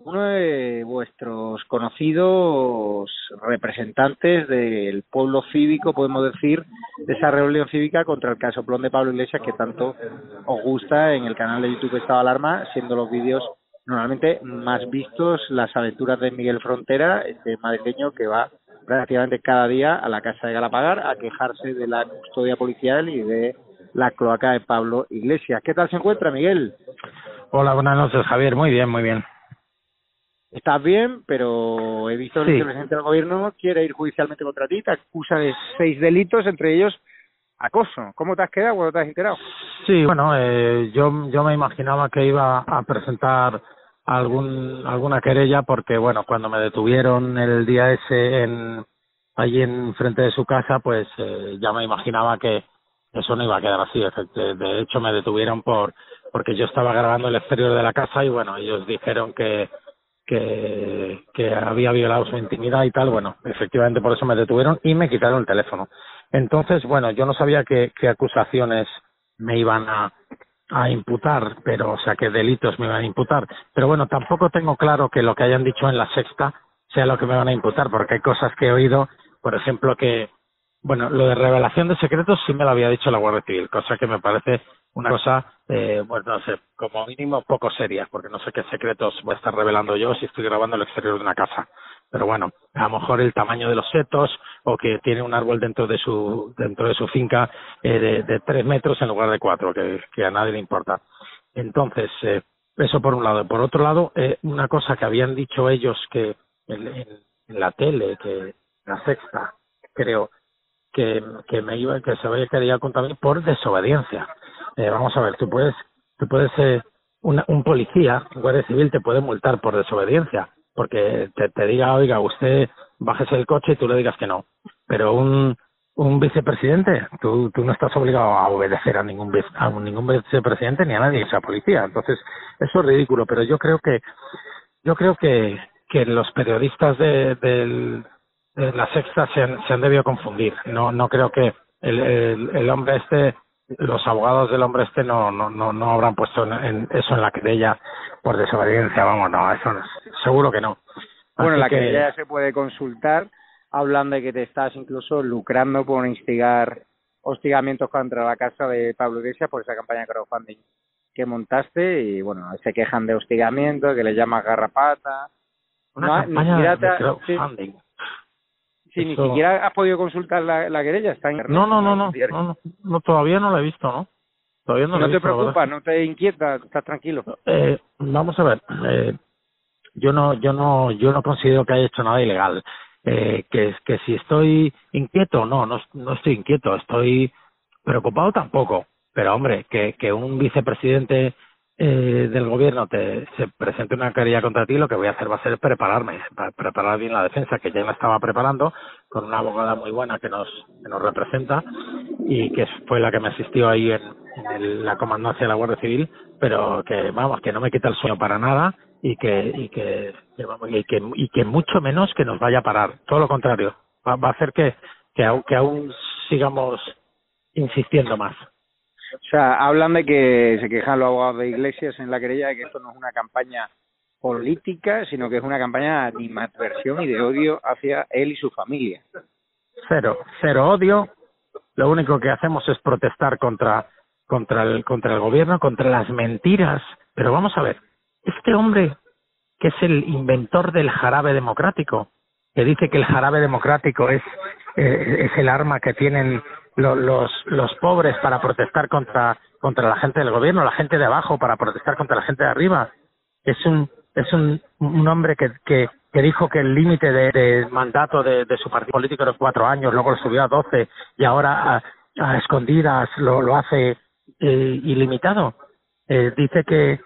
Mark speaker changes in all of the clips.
Speaker 1: uno de vuestros conocidos representantes del pueblo cívico, podemos decir, de esa rebelión cívica contra el caso Plón de Pablo Iglesias que tanto os gusta en el canal de YouTube Estado Alarma, siendo los vídeos normalmente más vistos las aventuras de Miguel Frontera, este madrileño que va prácticamente cada día a la casa de Galapagar a quejarse de la custodia policial y de la cloaca de Pablo Iglesias. ¿Qué tal se encuentra, Miguel?
Speaker 2: Hola, buenas noches, Javier. Muy bien, muy bien
Speaker 1: estás bien, pero he visto que el presidente del gobierno quiere ir judicialmente contra ti, te acusa de seis delitos, entre ellos acoso. ¿Cómo te has quedado cuando te has enterado?
Speaker 2: Sí, bueno, eh, yo, yo me imaginaba que iba a presentar algún, alguna querella porque, bueno, cuando me detuvieron el día ese en, allí en frente de su casa, pues eh, ya me imaginaba que eso no iba a quedar así. De hecho, me detuvieron por porque yo estaba grabando el exterior de la casa y, bueno, ellos dijeron que que, que había violado su intimidad y tal, bueno, efectivamente por eso me detuvieron y me quitaron el teléfono. Entonces, bueno, yo no sabía qué, qué acusaciones me iban a, a imputar, pero, o sea, qué delitos me iban a imputar. Pero bueno, tampoco tengo claro que lo que hayan dicho en la sexta sea lo que me van a imputar, porque hay cosas que he oído, por ejemplo, que, bueno, lo de revelación de secretos sí me lo había dicho la Guardia Civil, cosa que me parece una cosa, eh, bueno, no sé, como mínimo poco seria, porque no sé qué secretos voy a estar revelando yo si estoy grabando el exterior de una casa. Pero bueno, a lo mejor el tamaño de los setos o que tiene un árbol dentro de su dentro de su finca eh, de, tres metros en lugar de cuatro, que, a nadie le importa. Entonces, eh, eso por un lado. Por otro lado, eh, una cosa que habían dicho ellos que en la tele, que la sexta, creo, que, me iba, que se había querido contar por desobediencia eh, vamos a ver, tú puedes, tú puedes, eh, un policía, un guardia civil te puede multar por desobediencia, porque te, te diga, oiga, usted bájese el coche y tú le digas que no. Pero un, un vicepresidente, tú, tú no estás obligado a obedecer a ningún, a ningún vicepresidente ni a nadie que sea policía. Entonces, eso es ridículo, pero yo creo que, yo creo que, que los periodistas de, de, de la sexta se han, se han debido confundir. No, no creo que el, el, el hombre este los abogados del hombre este no no no, no habrán puesto en, eso en la querella por desobediencia vamos no eso no, seguro que no.
Speaker 1: Bueno la que... querella se puede consultar hablan de que te estás incluso lucrando por instigar hostigamientos contra la casa de Pablo Iglesias por esa campaña de crowdfunding que montaste y bueno se quejan de hostigamiento que le llamas garrapata.
Speaker 2: Una campaña de crowdfunding
Speaker 1: si ni siquiera has podido consultar la, la querella, está en
Speaker 2: No, no, no, no, no, no, todavía no la he visto, ¿no? Todavía no,
Speaker 1: no
Speaker 2: te
Speaker 1: preocupas, no te inquieta, estás tranquilo.
Speaker 2: Eh, vamos a ver, eh, yo no, yo no, yo no considero que haya hecho nada ilegal. Eh, que, que si estoy inquieto, no, no, no estoy inquieto, estoy preocupado tampoco. Pero hombre, que, que un vicepresidente eh, del gobierno te se presente una querella contra ti, lo que voy a hacer va a ser prepararme, para preparar bien la defensa, que ya la estaba preparando, con una abogada muy buena que nos, que nos representa y que fue la que me asistió ahí en, la comandancia de la Guardia Civil, pero que vamos, que no me quita el sueño para nada y que, y que, y que, y que mucho menos que nos vaya a parar, todo lo contrario, va, va a hacer que, que, que aún sigamos insistiendo más.
Speaker 1: O sea, hablan de que se quejan los abogados de Iglesias en la querella de que esto no es una campaña política, sino que es una campaña de animadversión y de odio hacia él y su familia.
Speaker 2: Cero, cero odio. Lo único que hacemos es protestar contra contra el contra el gobierno, contra las mentiras. Pero vamos a ver, este hombre que es el inventor del jarabe democrático, que dice que el jarabe democrático es eh, es el arma que tienen los, los los pobres para protestar contra contra la gente del gobierno, la gente de abajo para protestar contra la gente de arriba. Es un es un, un hombre que, que, dijo que el límite de, mandato de, su partido político era cuatro años, luego lo subió a doce y ahora a, a escondidas lo, lo hace eh, ilimitado. Eh, dice que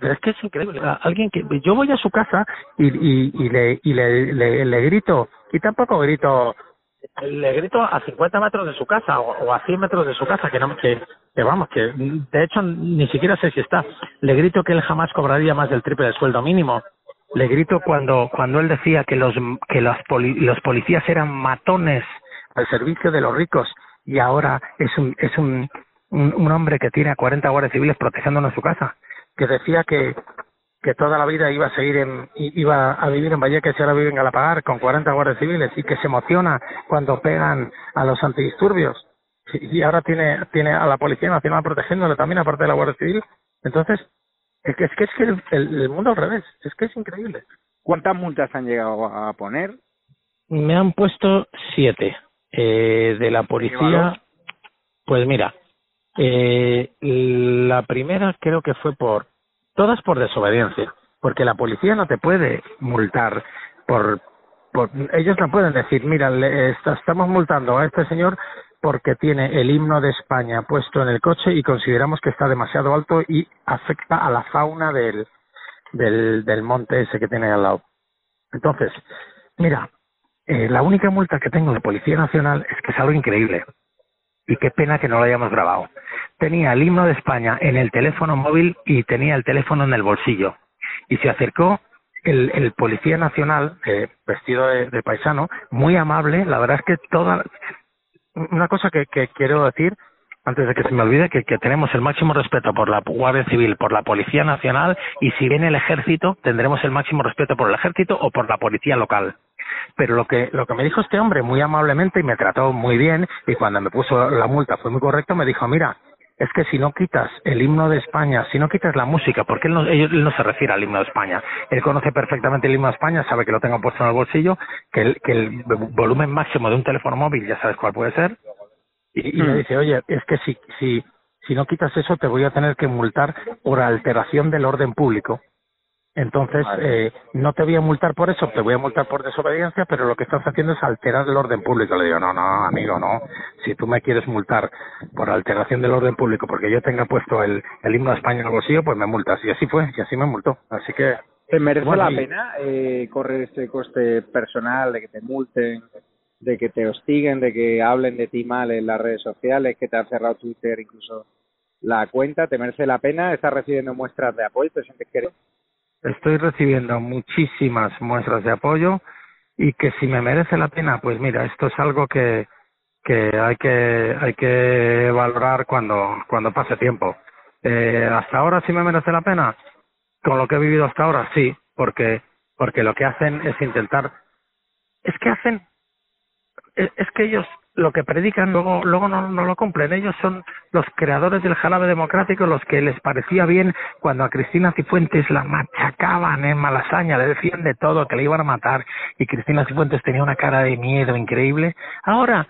Speaker 2: pero es que es increíble alguien que yo voy a su casa y, y, y le y le, le, le grito y tampoco grito le grito a 50 metros de su casa o, a 100 metros de su casa que no que, vamos que de hecho ni siquiera sé si está. Le grito que él jamás cobraría más del triple del sueldo mínimo. Le grito cuando cuando él decía que los que los poli, los policías eran matones al servicio de los ricos y ahora es un es un un, hombre que tiene a 40 guardias civiles protegiéndonos su casa. Que decía que que toda la vida iba a seguir en, iba a vivir en Vallecas y ahora vive en Galapagar con 40 guardias civiles y que se emociona cuando pegan a los antidisturbios y ahora tiene tiene a la Policía Nacional protegiéndole también aparte de la Guardia Civil. Entonces, es que es que, es que el, el, el mundo al revés, es que es increíble.
Speaker 1: ¿Cuántas multas han llegado a poner?
Speaker 2: Me han puesto siete. Eh, de la policía, pues mira, eh, la primera creo que fue por todas por desobediencia, porque la policía no te puede multar por, por ellos no pueden decir, mira, le, estamos multando a este señor porque tiene el himno de España puesto en el coche y consideramos que está demasiado alto y afecta a la fauna del, del, del monte ese que tiene al lado. Entonces, mira, eh, la única multa que tengo de Policía Nacional es que es algo increíble. Y qué pena que no lo hayamos grabado. Tenía el himno de España en el teléfono móvil y tenía el teléfono en el bolsillo. Y se acercó el, policía nacional, eh, vestido de, de paisano, muy amable. La verdad es que toda. Una cosa que, que quiero decir antes de que se me olvide que, que tenemos el máximo respeto por la Guardia Civil, por la Policía Nacional y si viene el Ejército tendremos el máximo respeto por el Ejército o por la Policía Local. Pero lo que lo que me dijo este hombre muy amablemente y me trató muy bien y cuando me puso la multa fue muy correcto me dijo mira es que si no quitas el himno de España, si no quitas la música, porque él no, él no se refiere al himno de España, él conoce perfectamente el himno de España, sabe que lo tengo puesto en el bolsillo, que el, que el volumen máximo de un teléfono móvil, ya sabes cuál puede ser, y, y me dice, oye, es que si, si, si no quitas eso te voy a tener que multar por alteración del orden público. Entonces, vale. eh, no te voy a multar por eso, te voy a multar por desobediencia, pero lo que estás haciendo es alterar el orden público. Le digo, no, no, amigo, no. Si tú me quieres multar por alteración del orden público porque yo tenga puesto el, el himno de España en el bolsillo, pues me multas. Y así fue, y así me multó. Así que...
Speaker 1: ¿Te merece bueno, la y... pena eh, correr este coste personal de que te multen, de que te hostiguen, de que hablen de ti mal en las redes sociales, que te han cerrado Twitter incluso la cuenta? ¿Te merece la pena? ¿Estás recibiendo muestras de apoyo? ¿Te sientes que
Speaker 2: estoy recibiendo muchísimas muestras de apoyo y que si me merece la pena, pues mira, esto es algo que que hay que hay que valorar cuando cuando pase tiempo. Eh, hasta ahora sí me merece la pena. Con lo que he vivido hasta ahora sí, porque porque lo que hacen es intentar es que hacen es, es que ellos lo que predican luego luego no, no lo cumplen. Ellos son los creadores del jarabe democrático, los que les parecía bien cuando a Cristina Cifuentes la machacaban en Malasaña, le decían de todo, que le iban a matar, y Cristina Cifuentes tenía una cara de miedo increíble. Ahora,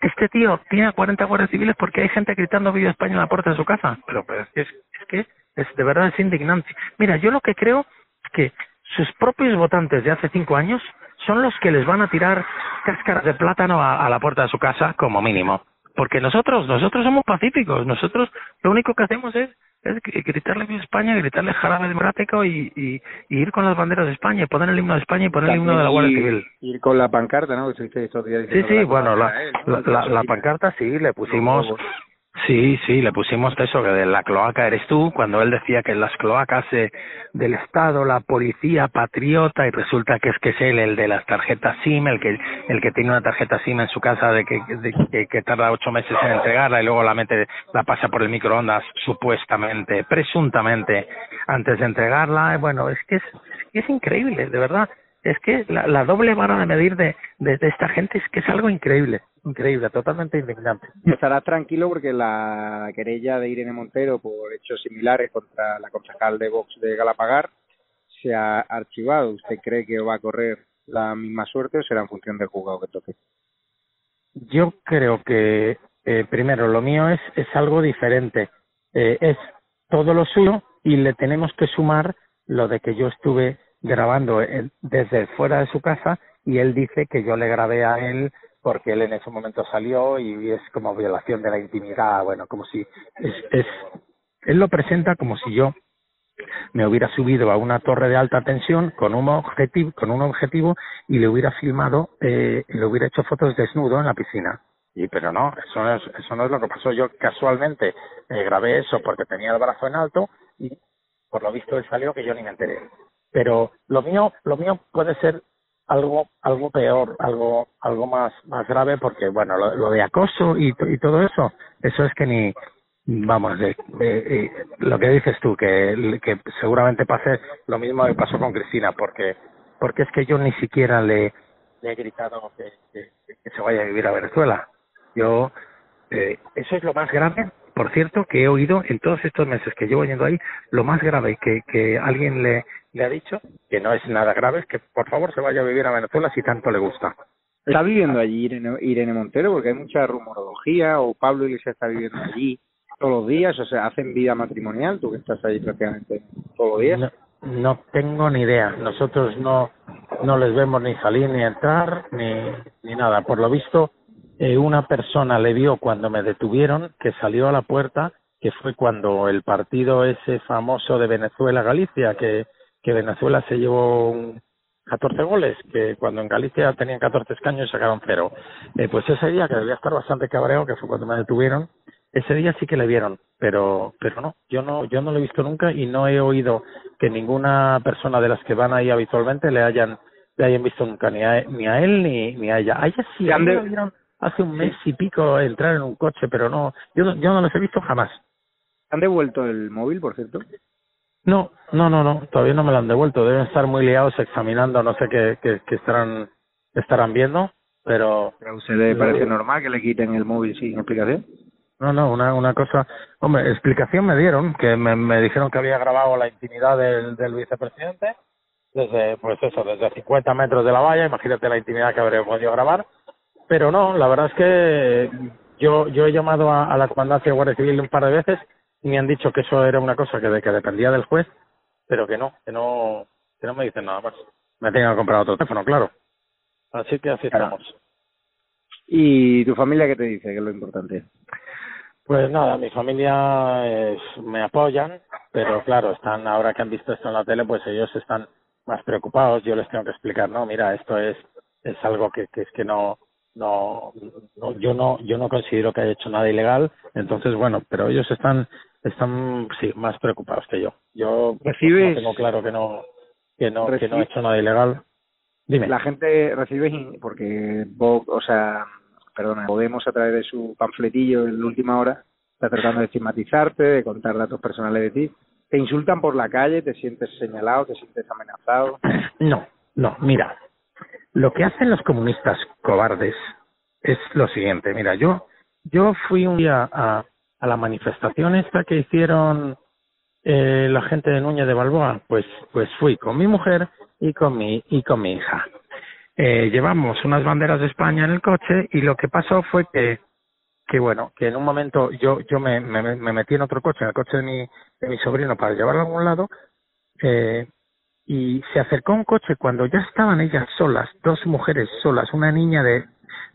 Speaker 2: este tío tiene 40 guardias civiles porque hay gente gritando Viva España en la puerta de su casa. Pero, pero es, que, es, es que es, de verdad es indignante. Mira, yo lo que creo es que sus propios votantes de hace cinco años son los que les van a tirar cáscaras de plátano a, a la puerta de su casa como mínimo. Porque nosotros, nosotros somos pacíficos, nosotros lo único que hacemos es, es gritarle a España, gritarle jarabe democrático y, y, y, ir con las banderas de España, y poner el himno de España y poner También el himno de la Guardia Civil.
Speaker 1: Ir con la pancarta, ¿no? Que estos días
Speaker 2: sí, sí, bueno, la, la, la, la, pancarta sí, le pusimos, Sí, sí, le pusimos eso, que de la cloaca eres tú, cuando él decía que las cloacas eh, del Estado, la policía patriota, y resulta que es que es él el de las tarjetas SIM, el que el que tiene una tarjeta SIM en su casa de que, de, que, tarda ocho meses en entregarla y luego la mete, la pasa por el microondas, supuestamente, presuntamente, antes de entregarla. Bueno, es que es, es increíble, de verdad es que la, doble vara de medir de, de, esta gente es que es algo increíble, increíble, totalmente indignante.
Speaker 1: Estarás tranquilo porque la querella de Irene Montero por hechos similares contra la concejal de Vox de Galapagar se ha archivado. ¿Usted cree que va a correr la misma suerte o será en función del juzgado que toque?
Speaker 2: Yo creo que, eh, primero, lo mío es, es algo diferente. Eh, es todo lo suyo y le tenemos que sumar lo de que yo estuve grabando desde fuera de su casa y él dice que yo le grabé a él porque él en ese momento salió y es como violación de la intimidad, bueno, como si es, es él lo presenta como si yo me hubiera subido a una torre de alta tensión con un objetivo, con un objetivo y le hubiera filmado, eh, le hubiera hecho fotos desnudo en la piscina. Y pero no, eso no es, eso no es lo que pasó. Yo casualmente eh, grabé eso porque tenía el brazo en alto y por lo visto él salió que yo ni me enteré pero lo mío lo mío puede ser algo algo peor algo algo más más grave porque bueno lo, de acoso y, y todo eso eso es que ni vamos de, lo que dices tú que que seguramente pase lo mismo que pasó con Cristina porque porque es que yo ni siquiera le, le he gritado que, que, se vaya a vivir a Venezuela. Yo eh, eso es lo más grave por cierto que he oído en todos estos meses que llevo yendo ahí lo más grave que que alguien le le ha dicho que no es nada grave, es que por favor se vaya a vivir a Venezuela si tanto le gusta.
Speaker 1: ¿Está viviendo allí Irene, Irene Montero? Porque hay mucha rumorología, o Pablo Iglesias está viviendo allí todos los días, o sea, hacen vida matrimonial, tú que estás ahí prácticamente todos los días.
Speaker 2: No, tengo ni idea, nosotros no, no les vemos ni salir ni entrar, ni, ni nada. Por lo visto, eh, una persona le vio cuando me detuvieron, que salió a la puerta, que fue cuando el partido ese famoso de Venezuela-Galicia, que que Venezuela se llevó 14 goles, que cuando en Galicia tenían 14 escaños sacaron cero. Eh, pues ese día, que debía estar bastante cabreado, que fue cuando me detuvieron, ese día sí que le vieron, pero pero no, yo no yo no lo he visto nunca y no he oído que ninguna persona de las que van ahí habitualmente le hayan le hayan visto nunca ni a, ni a él ni, ni a ella. A ella sí, a mí vieron hace un mes y pico entrar en un coche, pero no, yo yo no los he visto jamás.
Speaker 1: ¿Han devuelto el móvil, por cierto?
Speaker 2: No, no, no, no, todavía no me lo han devuelto. Deben estar muy liados examinando, no sé qué, qué, qué estarán, estarán viendo, pero...
Speaker 1: ¿A usted le parece normal que le quiten el móvil sin explicación?
Speaker 2: No, no, una, una cosa... Hombre, explicación me dieron, que me, me dijeron que había grabado la intimidad del, del vicepresidente, desde, pues eso, desde 50 metros de la valla, imagínate la intimidad que habría podido grabar, pero no, la verdad es que yo, yo he llamado a, a la comandancia de Guardia Civil un par de veces me han dicho que eso era una cosa que, de, que dependía del juez, pero que no, que no, que no me dicen nada más. Me tengo que comprar otro teléfono, claro. Así que así estamos.
Speaker 1: ¿Y tu familia qué te dice, que es lo importante?
Speaker 2: Pues nada, mi familia es, me apoyan, pero claro, están ahora que han visto esto en la tele, pues ellos están más preocupados. Yo les tengo que explicar, no, mira, esto es es algo que, que es que no no, no yo no yo no considero que haya hecho nada ilegal, entonces bueno, pero ellos están están sí más preocupados que yo. Yo
Speaker 1: recibes
Speaker 2: tengo claro que no que no que no he hecho nada ilegal. Dime.
Speaker 1: La gente recibe porque o sea, perdona, Podemos a través de su panfletillo en la última hora está tratando de estigmatizarte, de contar datos personales de ti. Te insultan por la calle, te sientes señalado, te sientes amenazado.
Speaker 2: No, no, mira, lo que hacen los comunistas cobardes es lo siguiente. Mira, yo yo fui un día a a la manifestación esta que hicieron eh, la gente de Núñez de Balboa, pues, pues fui con mi mujer y con mi, y con mi hija. Eh, llevamos unas banderas de España en el coche y lo que pasó fue que, que bueno, que en un momento yo, yo me, me, me metí en otro coche, en el coche de mi, de mi sobrino para llevarlo a algún lado, eh, y se acercó un coche cuando ya estaban ellas solas, dos mujeres solas, una niña de,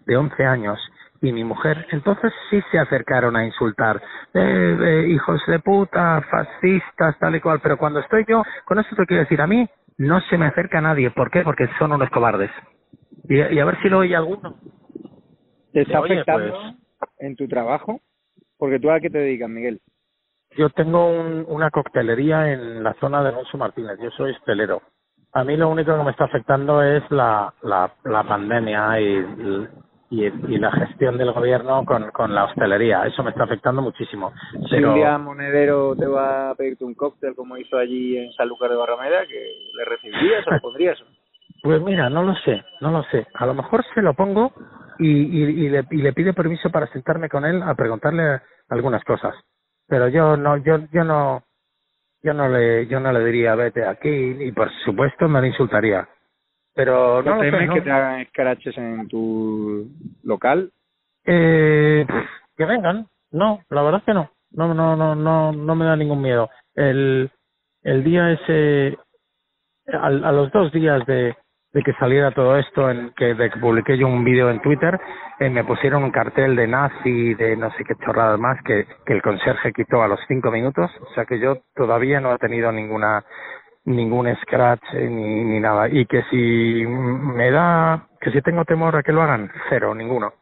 Speaker 2: de 11 años y mi mujer. Entonces sí se acercaron a insultar, eh, eh, hijos de puta, fascistas, tal y cual. Pero cuando estoy yo, con eso te quiero decir, a mí no se me acerca nadie. ¿Por qué? Porque son unos cobardes. Y, a ver si lo oye alguno.
Speaker 1: ¿Te está afectando pues en tu trabajo? Porque tú a qué te dedicas, Miguel.
Speaker 2: Yo tengo un, una coctelería en la zona de Alonso Martínez. Yo soy estelero. A mí lo único que me está afectando es la, la, la pandemia y, y, y, la gestión del gobierno con, con la hostelería. Eso me está afectando muchísimo.
Speaker 1: Si un día Monedero te va a pedirte un cóctel como hizo allí en Sanlúcar de Barrameda, que le recibirías o le pondrías.
Speaker 2: Pues mira, no lo sé, no lo sé. A lo mejor se lo pongo y, y, y, le, y le pide permiso para sentarme con él a preguntarle algunas cosas. Pero yo no, yo, yo no, yo no le, yo no le diría vete aquí y por supuesto me lo insultaría. Pero no,
Speaker 1: ¿No temes
Speaker 2: sé, ¿no?
Speaker 1: que te hagan escaraches en tu local?
Speaker 2: Eh, que vengan. No, la verdad es que no. No, no, no, no, no me da ningún miedo. El, el día ese, a, a los dos días de, de que saliera todo esto, en que, de que publiqué yo un vídeo en Twitter, eh, me pusieron un cartel de nazi, de no sé qué chorradas más, que, que el conserje quitó a los cinco minutos, o sea que yo todavía no he tenido ninguna ningún scratch eh, ni, ni nada. Y que si me da que si tengo temor a que lo hagan cero ninguno.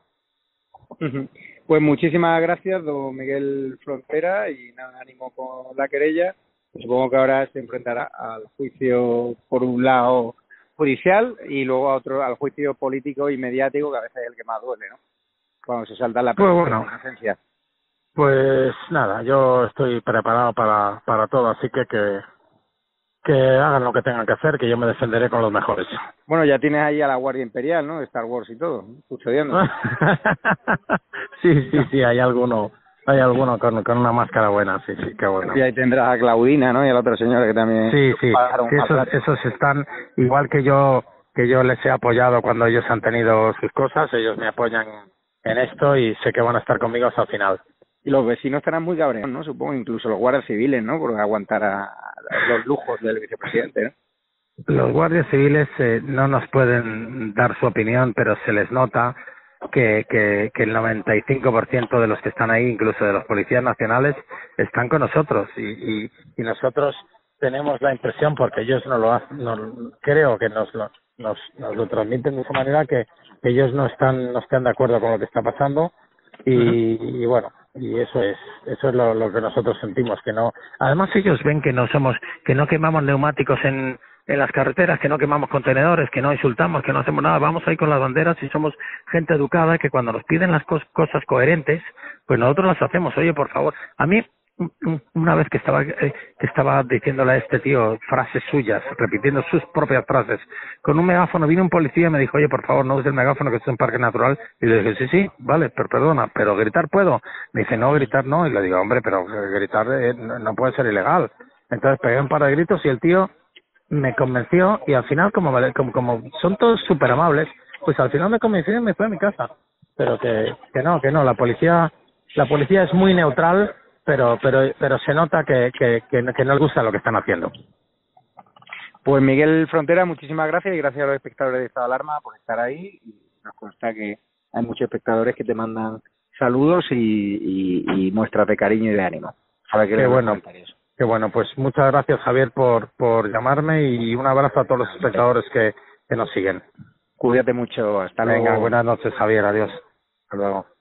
Speaker 1: Pues muchísimas gracias don Miguel Frontera y nada ánimo con la querella. Supongo que ahora se enfrentará al juicio por un lado judicial y luego a otro al juicio político y mediático que a veces es el que más duele no cuando se salta la
Speaker 2: pues bueno.
Speaker 1: presencia.
Speaker 2: pues nada yo estoy preparado para para todo así que que que hagan lo que tengan que hacer, que yo me defenderé con los mejores.
Speaker 1: Bueno, ya tienes ahí a la Guardia Imperial, ¿no? De Star Wars y todo, custodiando.
Speaker 2: sí, sí, sí, hay alguno, hay alguno con, con una máscara buena, sí, sí, qué bueno.
Speaker 1: Y ahí tendrás a Claudina, ¿no? Y a la otra señora que también...
Speaker 2: Sí, sí, sí esos, esos están, igual que yo, que yo les he apoyado cuando ellos han tenido sus cosas, ellos me apoyan en esto y sé que van a estar conmigo hasta el final.
Speaker 1: Y los vecinos estarán muy cabreados, ¿no? Supongo, incluso los guardias civiles, ¿no? Por aguantar a los lujos del vicepresidente.
Speaker 2: Los guardias civiles eh, no nos pueden dar su opinión, pero se les nota que, que, que el 95% de los que están ahí, incluso de los policías nacionales, están con nosotros y, y, y nosotros tenemos la impresión, porque ellos no lo hacen, no, creo que nos lo, nos, nos lo transmiten de esa manera que ellos no están, no están de acuerdo con lo que está pasando y bueno, y eso es eso es lo, que nosotros sentimos que no además ellos ven que no somos que no quemamos neumáticos en en las carreteras que no quemamos contenedores que no insultamos que no hacemos nada vamos ahí con las banderas y somos gente educada que cuando nos piden las cos cosas coherentes pues nosotros las hacemos. Oye por favor a mí una vez que estaba eh, que estaba diciéndole a este tío frases suyas, repitiendo sus propias frases, con un megáfono vino un policía y me dijo, oye, por favor, no uses el megáfono que es un parque natural. Y le dije, sí, sí, vale, pero perdona, pero gritar puedo. Me dice, no, gritar no. Y le digo, hombre, pero gritar eh, no puede ser ilegal. Entonces pegué un par de gritos y el tío me convenció y al final, como, como, como son todos súper amables, pues al final me convenció y me fue a mi casa. Pero que, que no, que no, la policía, la policía es muy neutral pero pero pero se nota que, que, que, que no les gusta lo que están haciendo.
Speaker 1: Pues Miguel Frontera, muchísimas gracias y gracias a los espectadores de Estado de Alarma por estar ahí. Y nos consta que hay muchos espectadores que te mandan saludos y, y, y muestras de cariño y de ánimo.
Speaker 2: Sabe que qué bueno, qué bueno. Pues muchas gracias Javier por, por llamarme y un abrazo a todos los espectadores que, que nos siguen.
Speaker 1: Cuídate mucho. Hasta luego.
Speaker 2: Venga, buenas noches Javier. Adiós.
Speaker 1: Hasta luego.